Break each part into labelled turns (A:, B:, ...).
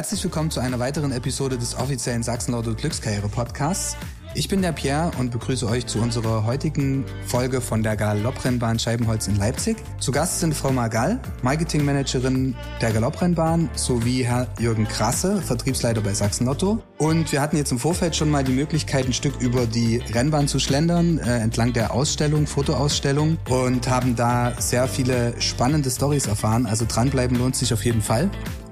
A: Herzlich willkommen zu einer weiteren Episode des offiziellen Sachsen-Lotto Glückskarriere Podcasts. Ich bin der Pierre und begrüße euch zu unserer heutigen Folge von der Galopprennbahn Scheibenholz in Leipzig. Zu Gast sind Frau Margall, Marketingmanagerin der Galopprennbahn, sowie Herr Jürgen Krasse, Vertriebsleiter bei Sachsen Lotto. Und wir hatten jetzt im Vorfeld schon mal die Möglichkeit, ein Stück über die Rennbahn zu schlendern, äh, entlang der Ausstellung, Fotoausstellung und haben da sehr viele spannende Stories erfahren. Also dranbleiben lohnt sich auf jeden Fall.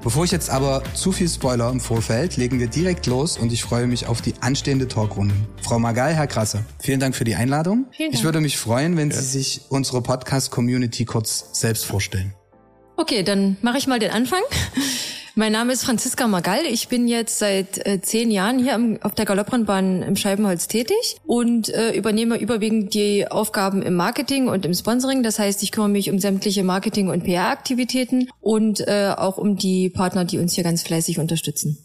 A: Bevor ich jetzt aber zu viel Spoiler im Vorfeld, legen wir direkt los und ich freue mich auf die anstehende Talkrunde. Frau Magal, Herr Krasse, vielen Dank für die Einladung.
B: Vielen Dank.
A: Ich würde mich freuen, wenn Sie sich unsere Podcast-Community kurz selbst vorstellen.
B: Okay, dann mache ich mal den Anfang. Mein Name ist Franziska Magall. Ich bin jetzt seit äh, zehn Jahren hier auf der Galopprennbahn im Scheibenholz tätig und äh, übernehme überwiegend die Aufgaben im Marketing und im Sponsoring. Das heißt, ich kümmere mich um sämtliche Marketing- und PR-Aktivitäten und äh, auch um die Partner, die uns hier ganz fleißig unterstützen.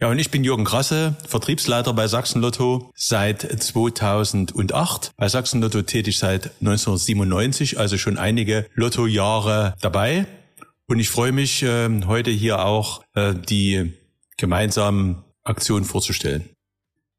C: Ja, und ich bin Jürgen Krasse, Vertriebsleiter bei Sachsen Lotto seit 2008. Bei Sachsen Lotto tätig seit 1997, also schon einige Lotto-Jahre dabei. Und ich freue mich, äh, heute hier auch äh, die gemeinsamen Aktionen vorzustellen.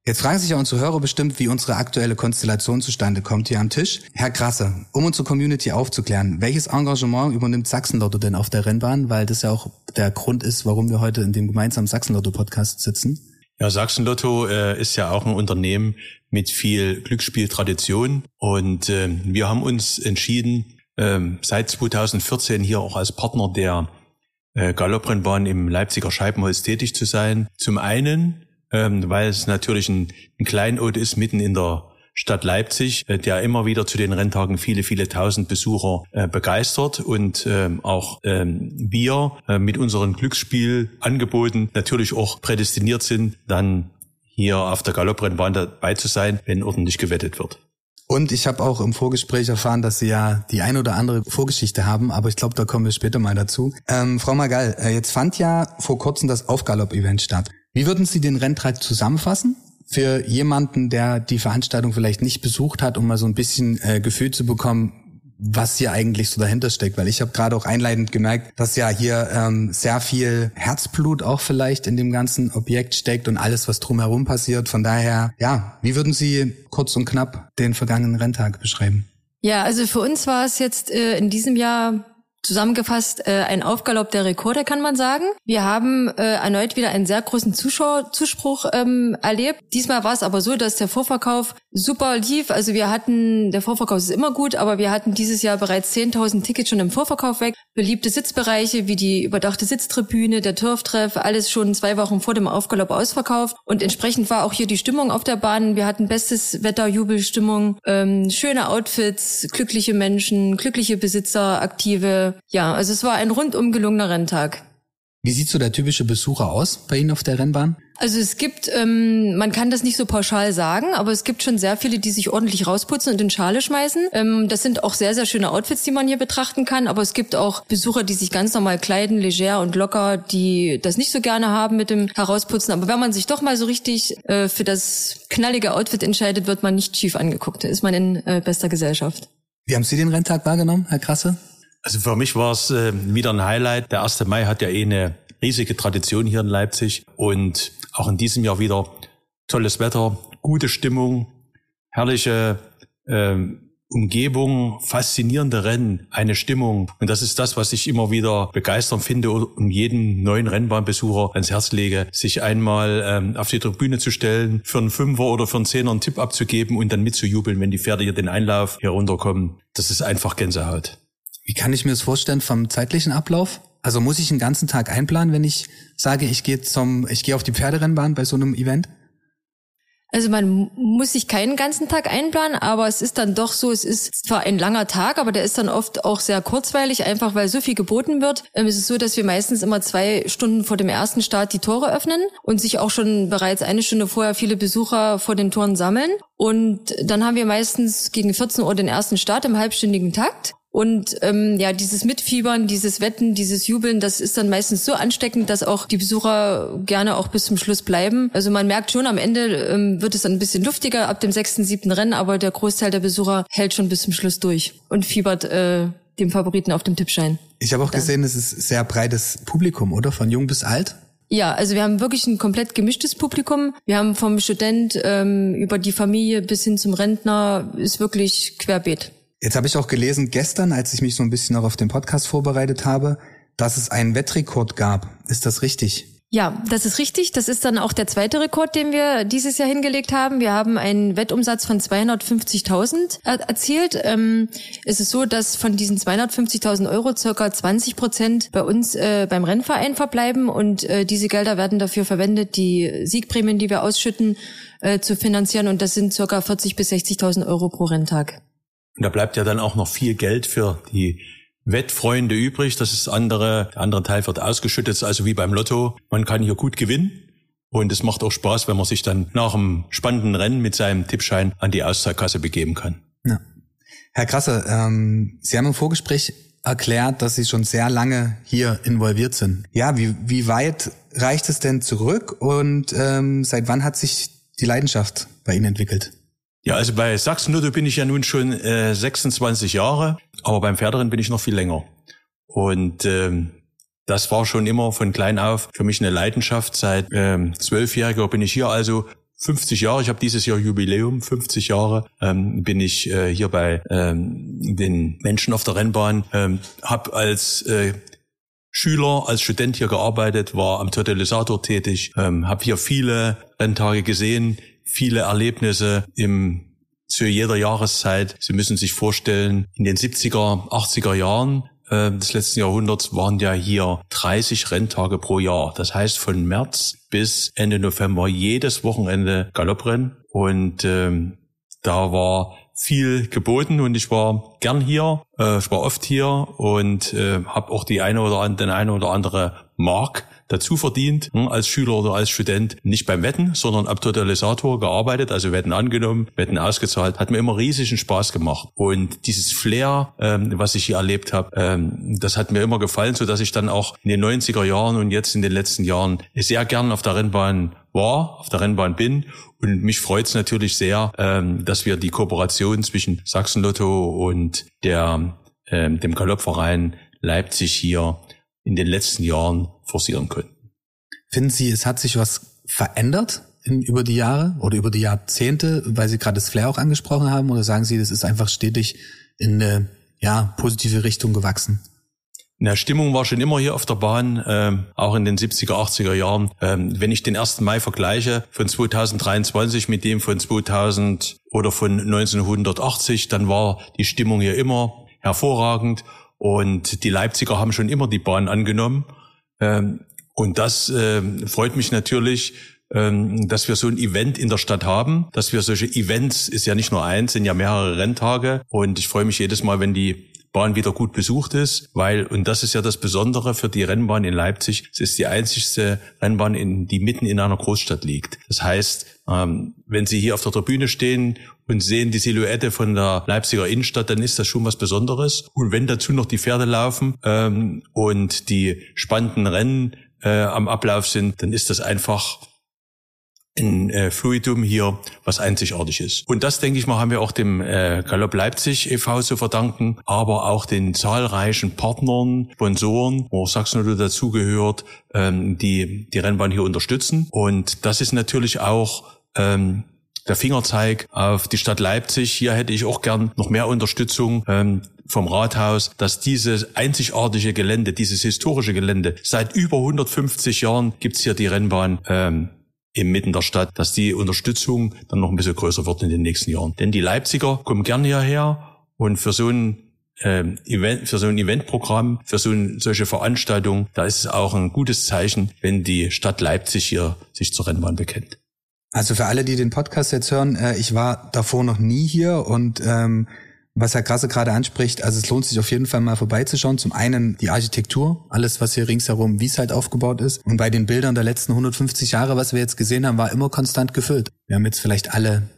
A: Jetzt fragen sich ja unsere Hörer bestimmt, wie unsere aktuelle Konstellation zustande kommt hier am Tisch. Herr Krasse, um unsere Community aufzuklären, welches Engagement übernimmt Sachsenlotto denn auf der Rennbahn? Weil das ja auch der Grund ist, warum wir heute in dem gemeinsamen Sachsenlotto-Podcast sitzen.
C: Ja, Sachsenlotto äh, ist ja auch ein Unternehmen mit viel Glücksspieltradition und äh, wir haben uns entschieden, ähm, seit 2014 hier auch als Partner der äh, Galopprennbahn im Leipziger Scheibenholz tätig zu sein. Zum einen, ähm, weil es natürlich ein, ein Kleinod ist mitten in der Stadt Leipzig, äh, der immer wieder zu den Renntagen viele, viele tausend Besucher äh, begeistert und ähm, auch wir mit unseren Glücksspielangeboten natürlich auch prädestiniert sind, dann hier auf der Galopprennbahn dabei zu sein, wenn ordentlich gewettet wird.
A: Und ich habe auch im Vorgespräch erfahren, dass Sie ja die ein oder andere Vorgeschichte haben, aber ich glaube, da kommen wir später mal dazu. Ähm, Frau Magal, äh, jetzt fand ja vor kurzem das Aufgalopp-Event statt. Wie würden Sie den Renntag zusammenfassen? Für jemanden, der die Veranstaltung vielleicht nicht besucht hat, um mal so ein bisschen äh, Gefühl zu bekommen, was hier eigentlich so dahinter steckt, weil ich habe gerade auch einleitend gemerkt, dass ja hier ähm, sehr viel Herzblut auch vielleicht in dem ganzen Objekt steckt und alles, was drumherum passiert. Von daher, ja, wie würden Sie kurz und knapp den vergangenen Renntag beschreiben?
B: Ja, also für uns war es jetzt äh, in diesem Jahr Zusammengefasst äh, ein Aufgalopp der Rekorde, kann man sagen. Wir haben äh, erneut wieder einen sehr großen Zuschauerzuspruch ähm, erlebt. Diesmal war es aber so, dass der Vorverkauf super lief. Also wir hatten, der Vorverkauf ist immer gut, aber wir hatten dieses Jahr bereits 10.000 Tickets schon im Vorverkauf weg. Beliebte Sitzbereiche wie die überdachte Sitztribüne, der Turftreff, alles schon zwei Wochen vor dem Aufgalopp ausverkauft. Und entsprechend war auch hier die Stimmung auf der Bahn. Wir hatten bestes Wetter, Jubelstimmung, ähm, schöne Outfits, glückliche Menschen, glückliche Besitzer, aktive ja, also es war ein rundum gelungener Renntag.
A: Wie sieht so der typische Besucher aus bei Ihnen auf der Rennbahn?
B: Also es gibt, ähm, man kann das nicht so pauschal sagen, aber es gibt schon sehr viele, die sich ordentlich rausputzen und in Schale schmeißen. Ähm, das sind auch sehr, sehr schöne Outfits, die man hier betrachten kann, aber es gibt auch Besucher, die sich ganz normal kleiden, leger und locker, die das nicht so gerne haben mit dem Herausputzen. Aber wenn man sich doch mal so richtig äh, für das knallige Outfit entscheidet, wird man nicht schief angeguckt. Da ist man in äh, bester Gesellschaft.
A: Wie haben Sie den Renntag wahrgenommen, Herr Krasse?
C: Also für mich war es äh, wieder ein Highlight. Der 1. Mai hat ja eh eine riesige Tradition hier in Leipzig und auch in diesem Jahr wieder tolles Wetter, gute Stimmung, herrliche äh, Umgebung, faszinierende Rennen, eine Stimmung. Und das ist das, was ich immer wieder begeistern finde und jedem neuen Rennbahnbesucher ans Herz lege, sich einmal ähm, auf die Tribüne zu stellen, für einen Fünfer oder für einen Zehner einen Tipp abzugeben und dann mitzujubeln, wenn die Pferde hier den Einlauf hier runterkommen. Das ist einfach Gänsehaut.
A: Wie kann ich mir das vorstellen vom zeitlichen Ablauf? Also muss ich einen ganzen Tag einplanen, wenn ich sage, ich gehe zum, ich gehe auf die Pferderennbahn bei so einem Event?
B: Also man muss sich keinen ganzen Tag einplanen, aber es ist dann doch so, es ist zwar ein langer Tag, aber der ist dann oft auch sehr kurzweilig, einfach weil so viel geboten wird. Ähm, es ist so, dass wir meistens immer zwei Stunden vor dem ersten Start die Tore öffnen und sich auch schon bereits eine Stunde vorher viele Besucher vor den Toren sammeln. Und dann haben wir meistens gegen 14 Uhr den ersten Start im halbstündigen Takt. Und ähm, ja, dieses Mitfiebern, dieses Wetten, dieses Jubeln, das ist dann meistens so ansteckend, dass auch die Besucher gerne auch bis zum Schluss bleiben. Also man merkt schon, am Ende ähm, wird es dann ein bisschen luftiger ab dem sechsten, siebten Rennen, aber der Großteil der Besucher hält schon bis zum Schluss durch und fiebert äh, dem Favoriten auf dem Tippschein.
A: Ich habe auch dann. gesehen, es ist sehr breites Publikum, oder? Von jung bis alt.
B: Ja, also wir haben wirklich ein komplett gemischtes Publikum. Wir haben vom Student ähm, über die Familie bis hin zum Rentner ist wirklich querbeet.
A: Jetzt habe ich auch gelesen gestern, als ich mich so ein bisschen noch auf den Podcast vorbereitet habe, dass es einen Wettrekord gab. Ist das richtig?
B: Ja, das ist richtig. Das ist dann auch der zweite Rekord, den wir dieses Jahr hingelegt haben. Wir haben einen Wettumsatz von 250.000 erzielt. Ähm, es ist so, dass von diesen 250.000 Euro circa 20 Prozent bei uns äh, beim Rennverein verbleiben und äh, diese Gelder werden dafür verwendet, die Siegprämien, die wir ausschütten, äh, zu finanzieren und das sind circa 40 bis 60.000 Euro pro Renntag.
C: Und da bleibt ja dann auch noch viel Geld für die Wettfreunde übrig. Das ist andere, der andere Teil wird ausgeschüttet, also wie beim Lotto. Man kann hier gut gewinnen. Und es macht auch Spaß, wenn man sich dann nach einem spannenden Rennen mit seinem Tippschein an die Auszahlkasse begeben kann. Ja.
A: Herr Krasse, ähm, Sie haben im Vorgespräch erklärt, dass Sie schon sehr lange hier involviert sind. Ja, wie, wie weit reicht es denn zurück und ähm, seit wann hat sich die Leidenschaft bei Ihnen entwickelt?
C: Ja, also bei Sachsen-Lotto bin ich ja nun schon äh, 26 Jahre, aber beim Pferderennen bin ich noch viel länger. Und ähm, das war schon immer von klein auf für mich eine Leidenschaft. Seit ähm, zwölfjähriger bin ich hier also 50 Jahre, ich habe dieses Jahr Jubiläum, 50 Jahre ähm, bin ich äh, hier bei ähm, den Menschen auf der Rennbahn, ähm, habe als äh, Schüler, als Student hier gearbeitet, war am Totalisator tätig, ähm, habe hier viele Renntage gesehen, viele Erlebnisse im zu jeder Jahreszeit. Sie müssen sich vorstellen, in den 70er, 80er Jahren äh, des letzten Jahrhunderts waren ja hier 30 Renntage pro Jahr. Das heißt von März bis Ende November jedes Wochenende Galopprennen. Und ähm, da war viel geboten und ich war gern hier, äh, ich war oft hier und äh, habe auch die eine oder andere, den eine oder andere Mark dazu verdient, hm, als Schüler oder als Student, nicht beim Wetten, sondern am Totalisator gearbeitet, also Wetten angenommen, Wetten ausgezahlt, hat mir immer riesigen Spaß gemacht. Und dieses Flair, ähm, was ich hier erlebt habe, ähm, das hat mir immer gefallen, so dass ich dann auch in den 90er Jahren und jetzt in den letzten Jahren sehr gern auf der Rennbahn war, auf der Rennbahn bin. Und mich freut es natürlich sehr, ähm, dass wir die Kooperation zwischen Sachsen Lotto und der, ähm, dem Galoppverein Leipzig hier in den letzten Jahren forcieren können.
A: Finden Sie, es hat sich was verändert in, über die Jahre oder über die Jahrzehnte, weil Sie gerade das Flair auch angesprochen haben? Oder sagen Sie, das ist einfach stetig in eine ja, positive Richtung gewachsen?
C: Na, Stimmung war schon immer hier auf der Bahn, ähm, auch in den 70er, 80er Jahren. Ähm, wenn ich den 1. Mai vergleiche von 2023 mit dem von 2000 oder von 1980, dann war die Stimmung hier immer hervorragend. Und die Leipziger haben schon immer die Bahn angenommen. Ähm, und das äh, freut mich natürlich, ähm, dass wir so ein Event in der Stadt haben, dass wir solche Events, ist ja nicht nur eins, sind ja mehrere Renntage. Und ich freue mich jedes Mal, wenn die Bahn wieder gut besucht ist, weil, und das ist ja das Besondere für die Rennbahn in Leipzig, es ist die einzigste Rennbahn, in, die mitten in einer Großstadt liegt. Das heißt, ähm, wenn Sie hier auf der Tribüne stehen und sehen die Silhouette von der Leipziger Innenstadt, dann ist das schon was Besonderes. Und wenn dazu noch die Pferde laufen ähm, und die spannenden Rennen äh, am Ablauf sind, dann ist das einfach ein äh, Fluidum hier, was einzigartig ist. Und das, denke ich mal, haben wir auch dem äh, Galopp Leipzig e.V. zu verdanken, aber auch den zahlreichen Partnern, Sponsoren, wo Sachsen dazugehört, ähm, die die Rennbahn hier unterstützen. Und das ist natürlich auch ähm, der Fingerzeig auf die Stadt Leipzig. Hier hätte ich auch gern noch mehr Unterstützung. Ähm, vom Rathaus, dass dieses einzigartige Gelände, dieses historische Gelände, seit über 150 Jahren gibt's hier die Rennbahn, ähm, inmitten der Stadt, dass die Unterstützung dann noch ein bisschen größer wird in den nächsten Jahren. Denn die Leipziger kommen gerne hierher und für so ein ähm, Event, für so ein Eventprogramm, für so ein, solche Veranstaltungen, da ist es auch ein gutes Zeichen, wenn die Stadt Leipzig hier sich zur Rennbahn bekennt.
A: Also für alle, die den Podcast jetzt hören, äh, ich war davor noch nie hier und ähm, was Herr Krasse gerade anspricht, also es lohnt sich auf jeden Fall mal vorbeizuschauen. Zum einen die Architektur, alles was hier ringsherum, wie es halt aufgebaut ist. Und bei den Bildern der letzten 150 Jahre, was wir jetzt gesehen haben, war immer konstant gefüllt. Wir haben jetzt vielleicht alle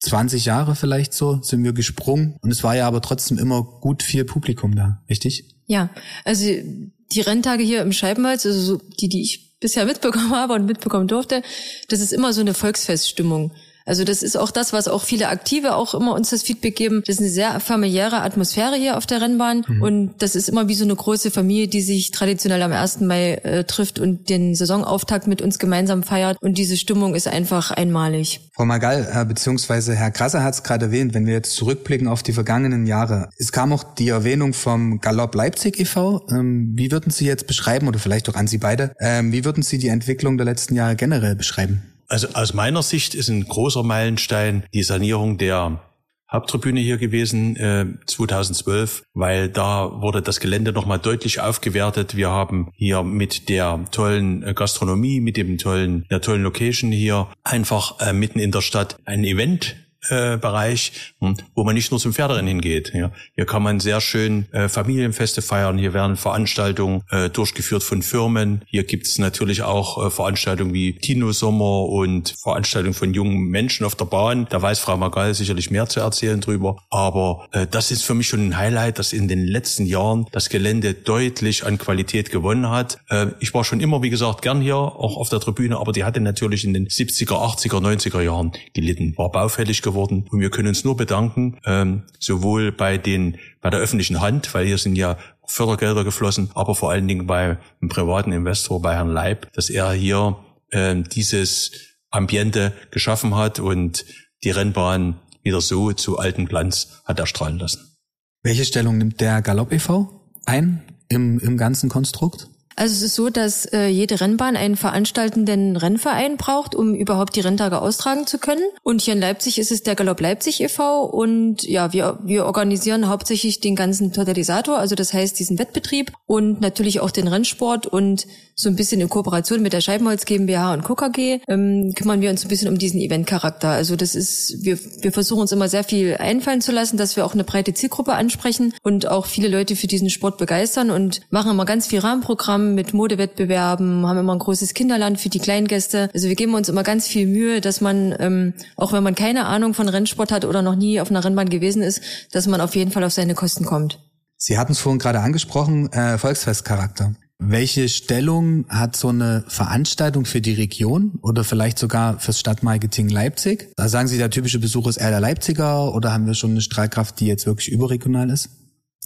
A: 20 Jahre vielleicht so, sind wir gesprungen. Und es war ja aber trotzdem immer gut viel Publikum da, richtig?
B: Ja, also die Renntage hier im Scheibenholz, also so die, die ich bisher mitbekommen habe und mitbekommen durfte, das ist immer so eine Volksfeststimmung. Also das ist auch das, was auch viele Aktive auch immer uns das Feedback geben. Das ist eine sehr familiäre Atmosphäre hier auf der Rennbahn mhm. und das ist immer wie so eine große Familie, die sich traditionell am 1. Mai äh, trifft und den Saisonauftakt mit uns gemeinsam feiert und diese Stimmung ist einfach einmalig.
A: Frau Magal, äh, beziehungsweise Herr Krasser hat es gerade erwähnt, wenn wir jetzt zurückblicken auf die vergangenen Jahre. Es kam auch die Erwähnung vom Galopp Leipzig e.V. Ähm, wie würden Sie jetzt beschreiben, oder vielleicht auch an Sie beide, ähm, wie würden Sie die Entwicklung der letzten Jahre generell beschreiben?
C: Also aus meiner Sicht ist ein großer Meilenstein die Sanierung der Haupttribüne hier gewesen äh, 2012, weil da wurde das Gelände nochmal deutlich aufgewertet. Wir haben hier mit der tollen äh, Gastronomie, mit dem tollen, der tollen Location hier einfach äh, mitten in der Stadt ein Event äh, Bereich, hm, wo man nicht nur zum Pferderennen hingeht. Ja. Hier kann man sehr schön äh, Familienfeste feiern. Hier werden Veranstaltungen äh, durchgeführt von Firmen. Hier gibt es natürlich auch äh, Veranstaltungen wie Tino Sommer und Veranstaltungen von jungen Menschen auf der Bahn. Da weiß Frau Magal sicherlich mehr zu erzählen drüber. Aber äh, das ist für mich schon ein Highlight, dass in den letzten Jahren das Gelände deutlich an Qualität gewonnen hat. Äh, ich war schon immer, wie gesagt, gern hier, auch auf der Tribüne, aber die hatte natürlich in den 70er, 80er, 90er Jahren gelitten, war baufällig geworden. Und wir können uns nur bedanken, ähm, sowohl bei den, bei der öffentlichen Hand, weil hier sind ja Fördergelder geflossen, aber vor allen Dingen bei einem privaten Investor, bei Herrn Leib, dass er hier ähm, dieses Ambiente geschaffen hat und die Rennbahn wieder so zu altem Glanz hat erstrahlen lassen.
A: Welche Stellung nimmt der Galopp e.V. ein im, im ganzen Konstrukt?
B: Also es ist so, dass äh, jede Rennbahn einen veranstaltenden Rennverein braucht, um überhaupt die Renntage austragen zu können. Und hier in Leipzig ist es der Galopp Leipzig e.V. Und ja, wir, wir organisieren hauptsächlich den ganzen Totalisator, also das heißt diesen Wettbetrieb und natürlich auch den Rennsport und so ein bisschen in Kooperation mit der Scheibenholz GmbH und KKG ähm, kümmern wir uns ein bisschen um diesen Eventcharakter. Also das ist, wir, wir versuchen uns immer sehr viel einfallen zu lassen, dass wir auch eine breite Zielgruppe ansprechen und auch viele Leute für diesen Sport begeistern und machen immer ganz viel Rahmenprogramm mit Modewettbewerben, haben immer ein großes Kinderland für die Kleingäste. Also wir geben uns immer ganz viel Mühe, dass man, ähm, auch wenn man keine Ahnung von Rennsport hat oder noch nie auf einer Rennbahn gewesen ist, dass man auf jeden Fall auf seine Kosten kommt.
A: Sie hatten es vorhin gerade angesprochen, äh, Volksfestcharakter. Welche Stellung hat so eine Veranstaltung für die Region oder vielleicht sogar fürs Stadtmarketing Leipzig? Da sagen Sie, der typische Besuch ist eher der Leipziger oder haben wir schon eine Strahlkraft, die jetzt wirklich überregional ist?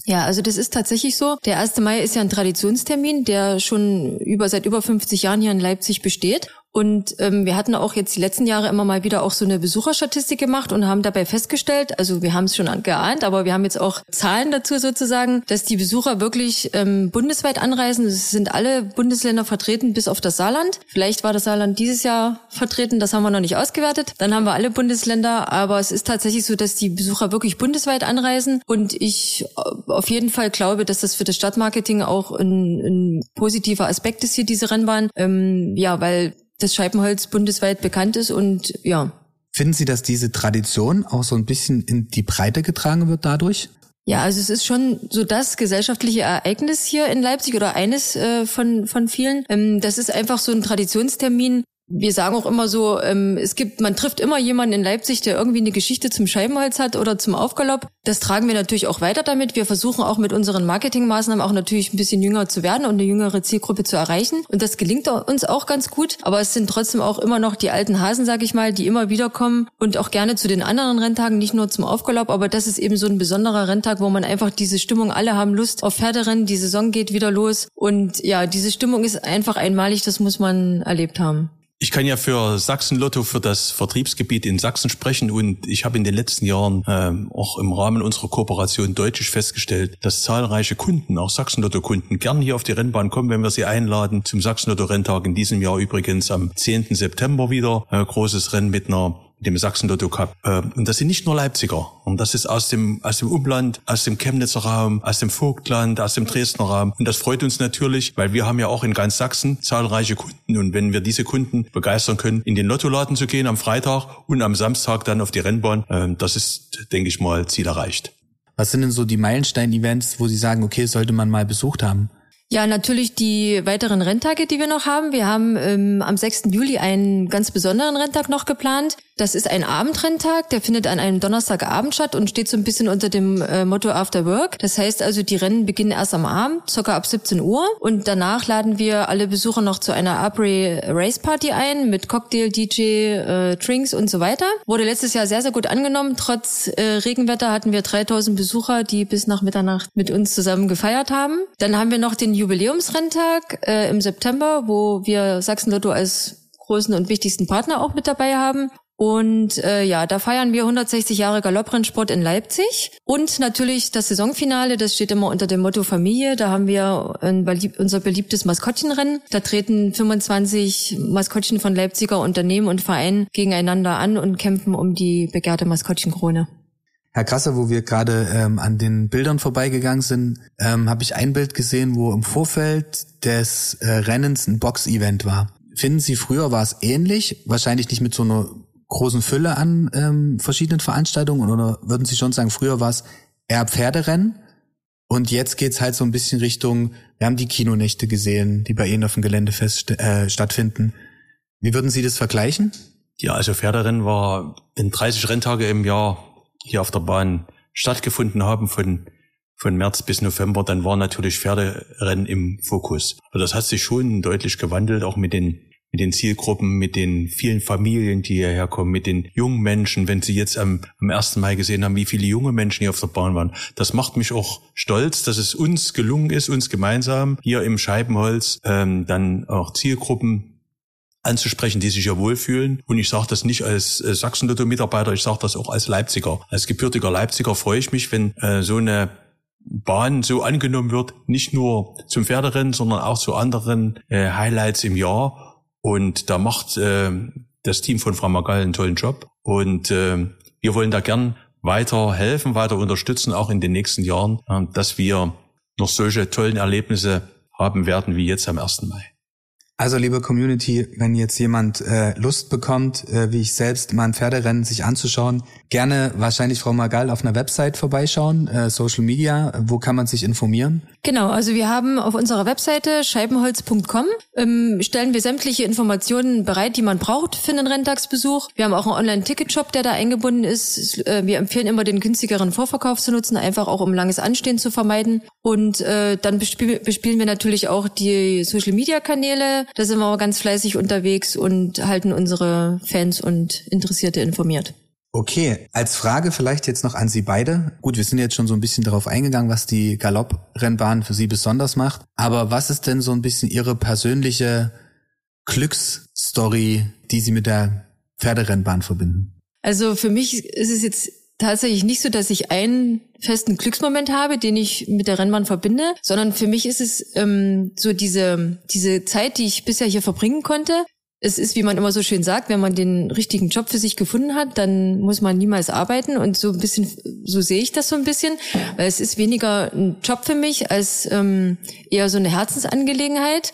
B: Ja, also das ist tatsächlich so. Der 1. Mai ist ja ein Traditionstermin, der schon über seit über 50 Jahren hier in Leipzig besteht. Und ähm, wir hatten auch jetzt die letzten Jahre immer mal wieder auch so eine Besucherstatistik gemacht und haben dabei festgestellt, also wir haben es schon geahnt, aber wir haben jetzt auch Zahlen dazu sozusagen, dass die Besucher wirklich ähm, bundesweit anreisen. Es sind alle Bundesländer vertreten, bis auf das Saarland. Vielleicht war das Saarland dieses Jahr vertreten, das haben wir noch nicht ausgewertet. Dann haben wir alle Bundesländer, aber es ist tatsächlich so, dass die Besucher wirklich bundesweit anreisen. Und ich äh, auf jeden Fall glaube, dass das für das Stadtmarketing auch ein, ein positiver Aspekt ist hier, diese Rennbahn. Ähm, ja, weil das Scheibenholz bundesweit bekannt ist und ja.
A: Finden Sie, dass diese Tradition auch so ein bisschen in die Breite getragen wird dadurch?
B: Ja, also es ist schon so das gesellschaftliche Ereignis hier in Leipzig oder eines äh, von, von vielen. Ähm, das ist einfach so ein Traditionstermin, wir sagen auch immer so, ähm, es gibt, man trifft immer jemanden in Leipzig, der irgendwie eine Geschichte zum Scheibenholz hat oder zum Aufgalopp. Das tragen wir natürlich auch weiter damit. Wir versuchen auch mit unseren Marketingmaßnahmen auch natürlich ein bisschen jünger zu werden und eine jüngere Zielgruppe zu erreichen. Und das gelingt uns auch ganz gut. Aber es sind trotzdem auch immer noch die alten Hasen, sag ich mal, die immer wieder kommen und auch gerne zu den anderen Renntagen, nicht nur zum Aufgalopp. Aber das ist eben so ein besonderer Renntag, wo man einfach diese Stimmung, alle haben Lust auf Pferderennen, die Saison geht wieder los. Und ja, diese Stimmung ist einfach einmalig, das muss man erlebt haben.
C: Ich kann ja für Sachsen Lotto, für das Vertriebsgebiet in Sachsen sprechen und ich habe in den letzten Jahren ähm, auch im Rahmen unserer Kooperation deutlich festgestellt, dass zahlreiche Kunden, auch Sachsen Lotto Kunden, gern hier auf die Rennbahn kommen, wenn wir sie einladen. Zum Sachsen Lotto Renntag in diesem Jahr übrigens am 10. September wieder. Äh, großes Rennen mit einer dem Sachsen-Lotto Cup. Ähm, und das sind nicht nur Leipziger. Und das ist aus dem, aus dem Umland, aus dem Chemnitzer Raum, aus dem Vogtland, aus dem Dresdner Raum. Und das freut uns natürlich, weil wir haben ja auch in ganz Sachsen zahlreiche Kunden. Und wenn wir diese Kunden begeistern können, in den Lottoladen zu gehen am Freitag und am Samstag dann auf die Rennbahn, ähm, das ist, denke ich mal, Ziel erreicht.
A: Was sind denn so die Meilenstein-Events, wo Sie sagen, okay, sollte man mal besucht haben?
B: Ja, natürlich die weiteren Renntage, die wir noch haben. Wir haben ähm, am 6. Juli einen ganz besonderen Renntag noch geplant. Das ist ein Abendrenntag, der findet an einem Donnerstagabend statt und steht so ein bisschen unter dem äh, Motto After Work. Das heißt also, die Rennen beginnen erst am Abend, circa ab 17 Uhr. Und danach laden wir alle Besucher noch zu einer Après Race Party ein mit Cocktail, DJ, äh, Drinks und so weiter. Wurde letztes Jahr sehr, sehr gut angenommen. Trotz äh, Regenwetter hatten wir 3000 Besucher, die bis nach Mitternacht mit uns zusammen gefeiert haben. Dann haben wir noch den Jubiläumsrenntag äh, im September, wo wir Sachsen Lotto als großen und wichtigsten Partner auch mit dabei haben. Und äh, ja, da feiern wir 160 Jahre Galopprennsport in Leipzig. Und natürlich das Saisonfinale, das steht immer unter dem Motto Familie. Da haben wir belieb unser beliebtes Maskottchenrennen. Da treten 25 Maskottchen von Leipziger Unternehmen und Vereinen gegeneinander an und kämpfen um die begehrte Maskottchenkrone.
A: Herr Krasser, wo wir gerade ähm, an den Bildern vorbeigegangen sind, ähm, habe ich ein Bild gesehen, wo im Vorfeld des äh, Rennens ein Box-Event war. Finden Sie, früher war es ähnlich? Wahrscheinlich nicht mit so einer großen Fülle an ähm, verschiedenen Veranstaltungen oder würden Sie schon sagen, früher war es eher Pferderennen und jetzt geht's halt so ein bisschen Richtung, wir haben die Kinonächte gesehen, die bei Ihnen auf dem Gelände fest, äh, stattfinden. Wie würden Sie das vergleichen?
C: Ja, also Pferderennen war, wenn 30 Renntage im Jahr hier auf der Bahn stattgefunden haben von von März bis November, dann war natürlich Pferderennen im Fokus. Aber das hat sich schon deutlich gewandelt, auch mit den mit den Zielgruppen, mit den vielen Familien, die hierher kommen, mit den jungen Menschen, wenn Sie jetzt am, am 1. Mai gesehen haben, wie viele junge Menschen hier auf der Bahn waren. Das macht mich auch stolz, dass es uns gelungen ist, uns gemeinsam hier im Scheibenholz ähm, dann auch Zielgruppen anzusprechen, die sich ja wohlfühlen. Und ich sage das nicht als äh, Sachsen-Lotto-Mitarbeiter, ich sage das auch als Leipziger. Als gebürtiger Leipziger freue ich mich, wenn äh, so eine Bahn so angenommen wird, nicht nur zum Pferderennen, sondern auch zu anderen äh, Highlights im Jahr. Und da macht äh, das Team von Frau Magal einen tollen Job. Und äh, wir wollen da gern weiter helfen, weiter unterstützen, auch in den nächsten Jahren, äh, dass wir noch solche tollen Erlebnisse haben werden wie jetzt am 1. Mai.
A: Also liebe Community, wenn jetzt jemand äh, Lust bekommt, äh, wie ich selbst mal ein Pferderennen sich anzuschauen, gerne wahrscheinlich Frau Magal auf einer Website vorbeischauen, äh, Social Media, wo kann man sich informieren?
B: Genau, also wir haben auf unserer Webseite scheibenholz.com ähm, stellen wir sämtliche Informationen bereit, die man braucht für einen Renntagsbesuch. Wir haben auch einen Online-Ticket-Shop, der da eingebunden ist. Äh, wir empfehlen immer den günstigeren Vorverkauf zu nutzen, einfach auch um langes Anstehen zu vermeiden. Und äh, dann bespiel bespielen wir natürlich auch die Social-Media-Kanäle. Da sind wir auch ganz fleißig unterwegs und halten unsere Fans und Interessierte informiert.
A: Okay, als Frage vielleicht jetzt noch an Sie beide. Gut, wir sind jetzt schon so ein bisschen darauf eingegangen, was die Galopprennbahn für Sie besonders macht. Aber was ist denn so ein bisschen Ihre persönliche Glücksstory, die Sie mit der Pferderennbahn verbinden?
B: Also für mich ist es jetzt tatsächlich nicht so, dass ich einen festen Glücksmoment habe, den ich mit der Rennbahn verbinde, sondern für mich ist es ähm, so diese, diese Zeit, die ich bisher hier verbringen konnte, es ist, wie man immer so schön sagt, wenn man den richtigen Job für sich gefunden hat, dann muss man niemals arbeiten. Und so ein bisschen, so sehe ich das so ein bisschen, weil es ist weniger ein Job für mich als ähm, eher so eine Herzensangelegenheit.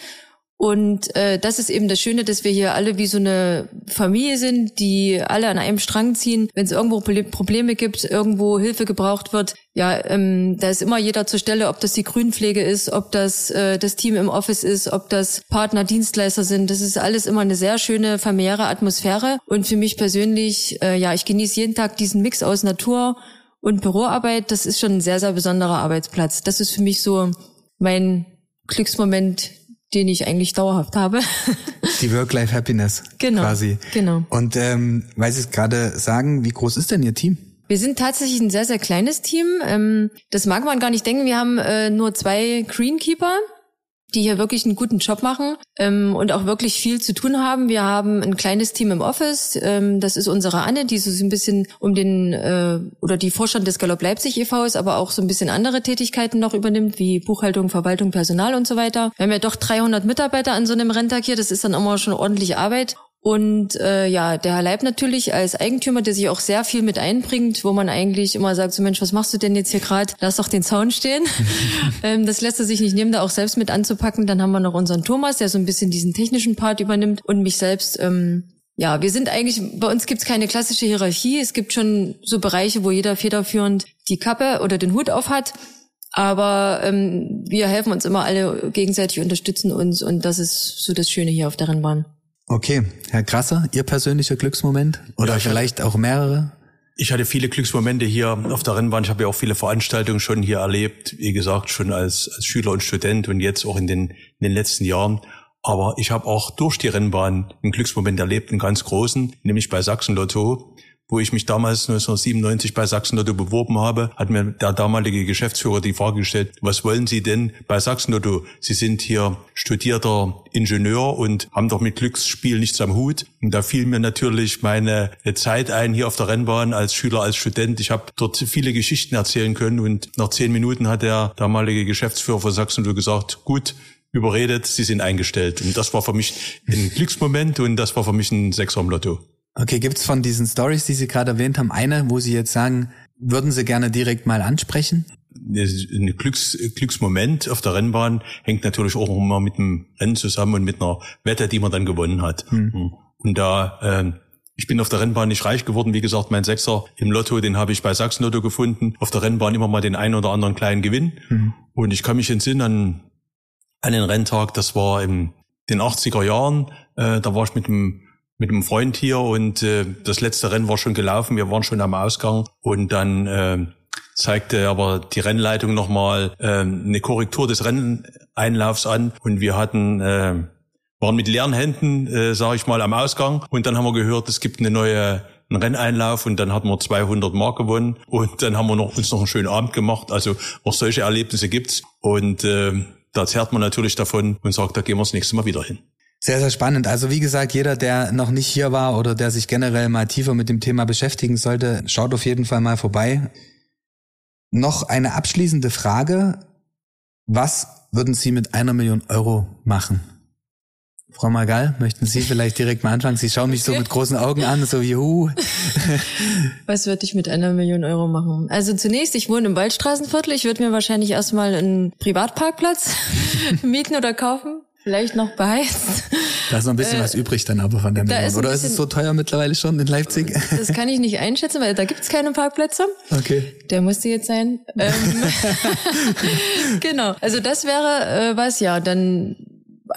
B: Und äh, das ist eben das Schöne, dass wir hier alle wie so eine Familie sind, die alle an einem Strang ziehen. Wenn es irgendwo Probleme gibt, irgendwo Hilfe gebraucht wird, ja, ähm, da ist immer jeder zur Stelle, ob das die Grünpflege ist, ob das äh, das Team im Office ist, ob das Partner, Dienstleister sind. Das ist alles immer eine sehr schöne familiäre Atmosphäre. Und für mich persönlich, äh, ja, ich genieße jeden Tag diesen Mix aus Natur und Büroarbeit. Das ist schon ein sehr, sehr besonderer Arbeitsplatz. Das ist für mich so mein Glücksmoment den ich eigentlich dauerhaft habe.
A: Die Work-Life-Happiness
B: genau,
A: quasi.
B: Genau.
A: Und ähm, weil Sie es gerade sagen, wie groß ist denn Ihr Team?
B: Wir sind tatsächlich ein sehr, sehr kleines Team. Ähm, das mag man gar nicht denken. Wir haben äh, nur zwei Greenkeeper die hier wirklich einen guten Job machen ähm, und auch wirklich viel zu tun haben. Wir haben ein kleines Team im Office. Ähm, das ist unsere Anne, die so ein bisschen um den äh, oder die Vorstand des Galopp Leipzig e.V. ist, aber auch so ein bisschen andere Tätigkeiten noch übernimmt, wie Buchhaltung, Verwaltung, Personal und so weiter. Wir haben ja doch 300 Mitarbeiter an so einem Renntag hier. Das ist dann immer schon ordentlich Arbeit. Und äh, ja, der Herr Leib natürlich als Eigentümer, der sich auch sehr viel mit einbringt, wo man eigentlich immer sagt, so Mensch, was machst du denn jetzt hier gerade? Lass doch den Zaun stehen. ähm, das lässt er sich nicht nehmen, da auch selbst mit anzupacken. Dann haben wir noch unseren Thomas, der so ein bisschen diesen technischen Part übernimmt und mich selbst. Ähm, ja, wir sind eigentlich, bei uns gibt's keine klassische Hierarchie. Es gibt schon so Bereiche, wo jeder federführend die Kappe oder den Hut auf hat. Aber ähm, wir helfen uns immer alle gegenseitig, unterstützen uns und das ist so das Schöne hier auf der Rennbahn.
A: Okay, Herr Krasser, Ihr persönlicher Glücksmoment oder ja, vielleicht auch mehrere?
C: Ich hatte viele Glücksmomente hier auf der Rennbahn. Ich habe ja auch viele Veranstaltungen schon hier erlebt, wie gesagt, schon als, als Schüler und Student und jetzt auch in den, in den letzten Jahren. Aber ich habe auch durch die Rennbahn einen Glücksmoment erlebt, einen ganz großen, nämlich bei Sachsen Lotto wo ich mich damals 1997 bei Sachsen Lotto beworben habe, hat mir der damalige Geschäftsführer die Frage gestellt, was wollen Sie denn bei Sachsen Lotto? Sie sind hier studierter Ingenieur und haben doch mit Glücksspiel nichts am Hut. Und da fiel mir natürlich meine Zeit ein hier auf der Rennbahn als Schüler, als Student. Ich habe dort viele Geschichten erzählen können und nach zehn Minuten hat der damalige Geschäftsführer von Sachsen Lotto gesagt, gut, überredet, Sie sind eingestellt. Und das war für mich ein Glücksmoment und das war für mich ein Sechser im Lotto.
A: Okay, gibt's von diesen Stories, die Sie gerade erwähnt haben, eine, wo Sie jetzt sagen, würden Sie gerne direkt mal ansprechen?
C: Ein Glücks, Glücksmoment auf der Rennbahn hängt natürlich auch immer mit dem Rennen zusammen und mit einer Wette, die man dann gewonnen hat. Hm. Und da äh, ich bin auf der Rennbahn nicht reich geworden. Wie gesagt, mein Sechser im Lotto, den habe ich bei Sachsen Lotto gefunden. Auf der Rennbahn immer mal den einen oder anderen kleinen Gewinn. Mhm. Und ich kann mich entsinnen an, an den Renntag, das war in den 80er Jahren. Äh, da war ich mit dem mit einem Freund hier und äh, das letzte Rennen war schon gelaufen, wir waren schon am Ausgang. Und dann äh, zeigte aber die Rennleitung nochmal äh, eine Korrektur des Renneinlaufs an. Und wir hatten äh, waren mit leeren Händen, äh, sage ich mal, am Ausgang. Und dann haben wir gehört, es gibt eine neue einen Renneinlauf. Und dann hatten wir 200 Mark gewonnen. Und dann haben wir noch, uns noch einen schönen Abend gemacht. Also auch solche Erlebnisse gibt's. Und äh, da zerrt man natürlich davon und sagt, da gehen wir das nächste Mal wieder hin.
A: Sehr, sehr spannend. Also wie gesagt, jeder, der noch nicht hier war oder der sich generell mal tiefer mit dem Thema beschäftigen sollte, schaut auf jeden Fall mal vorbei. Noch eine abschließende Frage. Was würden Sie mit einer Million Euro machen? Frau Magal, möchten Sie vielleicht direkt mal anfangen? Sie schauen mich okay. so mit großen Augen an, so wie hu.
B: Was würde ich mit einer Million Euro machen? Also zunächst, ich wohne im Waldstraßenviertel. Ich würde mir wahrscheinlich erstmal einen Privatparkplatz mieten oder kaufen vielleicht noch beheizt.
A: Da ist noch ein bisschen äh, was übrig dann aber von der Million. Oder ist es so teuer mittlerweile schon in Leipzig?
B: Das kann ich nicht einschätzen, weil da gibt's keine Parkplätze.
A: Okay.
B: Der musste jetzt sein. Ähm, genau. Also das wäre äh, was, ja, dann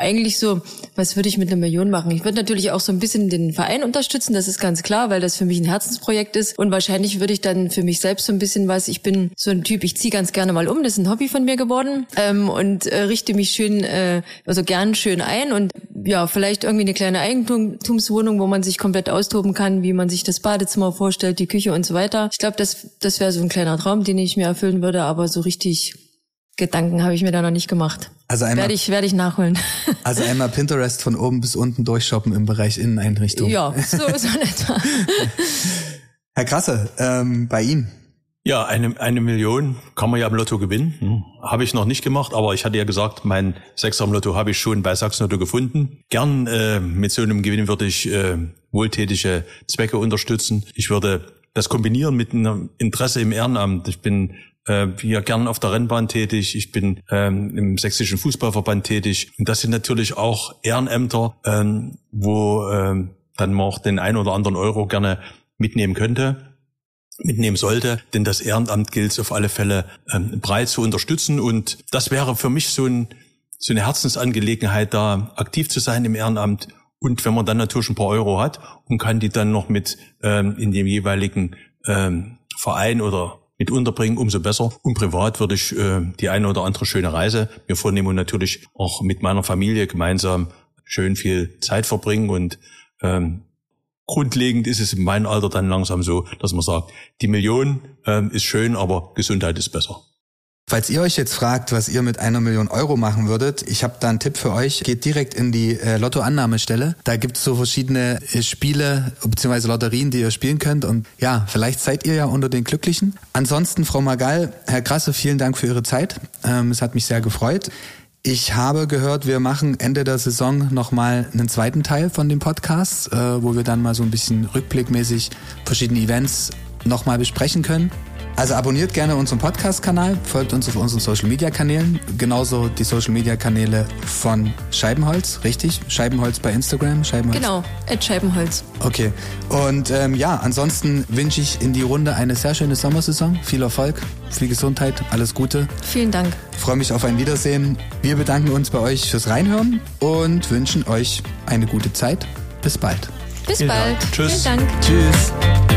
B: eigentlich so, was würde ich mit einer Million machen? Ich würde natürlich auch so ein bisschen den Verein unterstützen, das ist ganz klar, weil das für mich ein Herzensprojekt ist. Und wahrscheinlich würde ich dann für mich selbst so ein bisschen was, ich bin so ein Typ, ich ziehe ganz gerne mal um, das ist ein Hobby von mir geworden ähm, und äh, richte mich schön, äh, also gern schön ein und ja, vielleicht irgendwie eine kleine Eigentumswohnung, wo man sich komplett austoben kann, wie man sich das Badezimmer vorstellt, die Küche und so weiter. Ich glaube, das, das wäre so ein kleiner Traum, den ich mir erfüllen würde, aber so richtig Gedanken habe ich mir da noch nicht gemacht. Also einmal, werde ich werde ich nachholen.
A: Also einmal Pinterest von oben bis unten durchshoppen im Bereich Inneneinrichtung.
B: Ja, so so in etwa.
A: Herr Krasse, ähm, bei Ihnen.
C: Ja, eine, eine Million kann man ja im Lotto gewinnen. Hm. Habe ich noch nicht gemacht, aber ich hatte ja gesagt, mein Sechser im Lotto habe ich schon bei Sachsen Lotto gefunden. Gern äh, mit so einem Gewinn würde ich äh, wohltätige Zwecke unterstützen. Ich würde das kombinieren mit einem Interesse im Ehrenamt. Ich bin äh, hier gern auf der Rennbahn tätig. Ich bin ähm, im sächsischen Fußballverband tätig. Und das sind natürlich auch Ehrenämter, ähm, wo ähm, dann man auch den ein oder anderen Euro gerne mitnehmen könnte mitnehmen sollte, denn das Ehrenamt gilt auf alle Fälle ähm, breit zu unterstützen und das wäre für mich so, ein, so eine Herzensangelegenheit, da aktiv zu sein im Ehrenamt und wenn man dann natürlich ein paar Euro hat und kann die dann noch mit ähm, in dem jeweiligen ähm, Verein oder mit unterbringen, umso besser. Und privat würde ich äh, die eine oder andere schöne Reise mir vornehmen und natürlich auch mit meiner Familie gemeinsam schön viel Zeit verbringen. Und ähm, grundlegend ist es in meinem Alter dann langsam so, dass man sagt, die Million ähm, ist schön, aber Gesundheit ist besser.
A: Falls ihr euch jetzt fragt, was ihr mit einer Million Euro machen würdet, ich habe da einen Tipp für euch. Geht direkt in die äh, Lottoannahmestelle. Da gibt's so verschiedene äh, Spiele bzw. Lotterien, die ihr spielen könnt. Und ja, vielleicht seid ihr ja unter den Glücklichen. Ansonsten, Frau Magal, Herr Krasse, vielen Dank für Ihre Zeit. Ähm, es hat mich sehr gefreut. Ich habe gehört, wir machen Ende der Saison nochmal einen zweiten Teil von dem Podcast, äh, wo wir dann mal so ein bisschen rückblickmäßig verschiedene Events nochmal besprechen können. Also abonniert gerne unseren Podcast-Kanal, folgt uns auf unseren Social-Media-Kanälen, genauso die Social-Media-Kanäle von Scheibenholz, richtig? Scheibenholz bei Instagram,
B: Scheibenholz? Genau, at Scheibenholz.
A: Okay, und ähm, ja, ansonsten wünsche ich in die Runde eine sehr schöne Sommersaison, viel Erfolg, viel Gesundheit, alles Gute.
B: Vielen Dank.
A: freue mich auf ein Wiedersehen. Wir bedanken uns bei euch fürs Reinhören und wünschen euch eine gute Zeit. bis bald.
B: Bis
C: Vielen
B: bald.
C: Dank. Tschüss.
B: Vielen Dank.
A: Tschüss.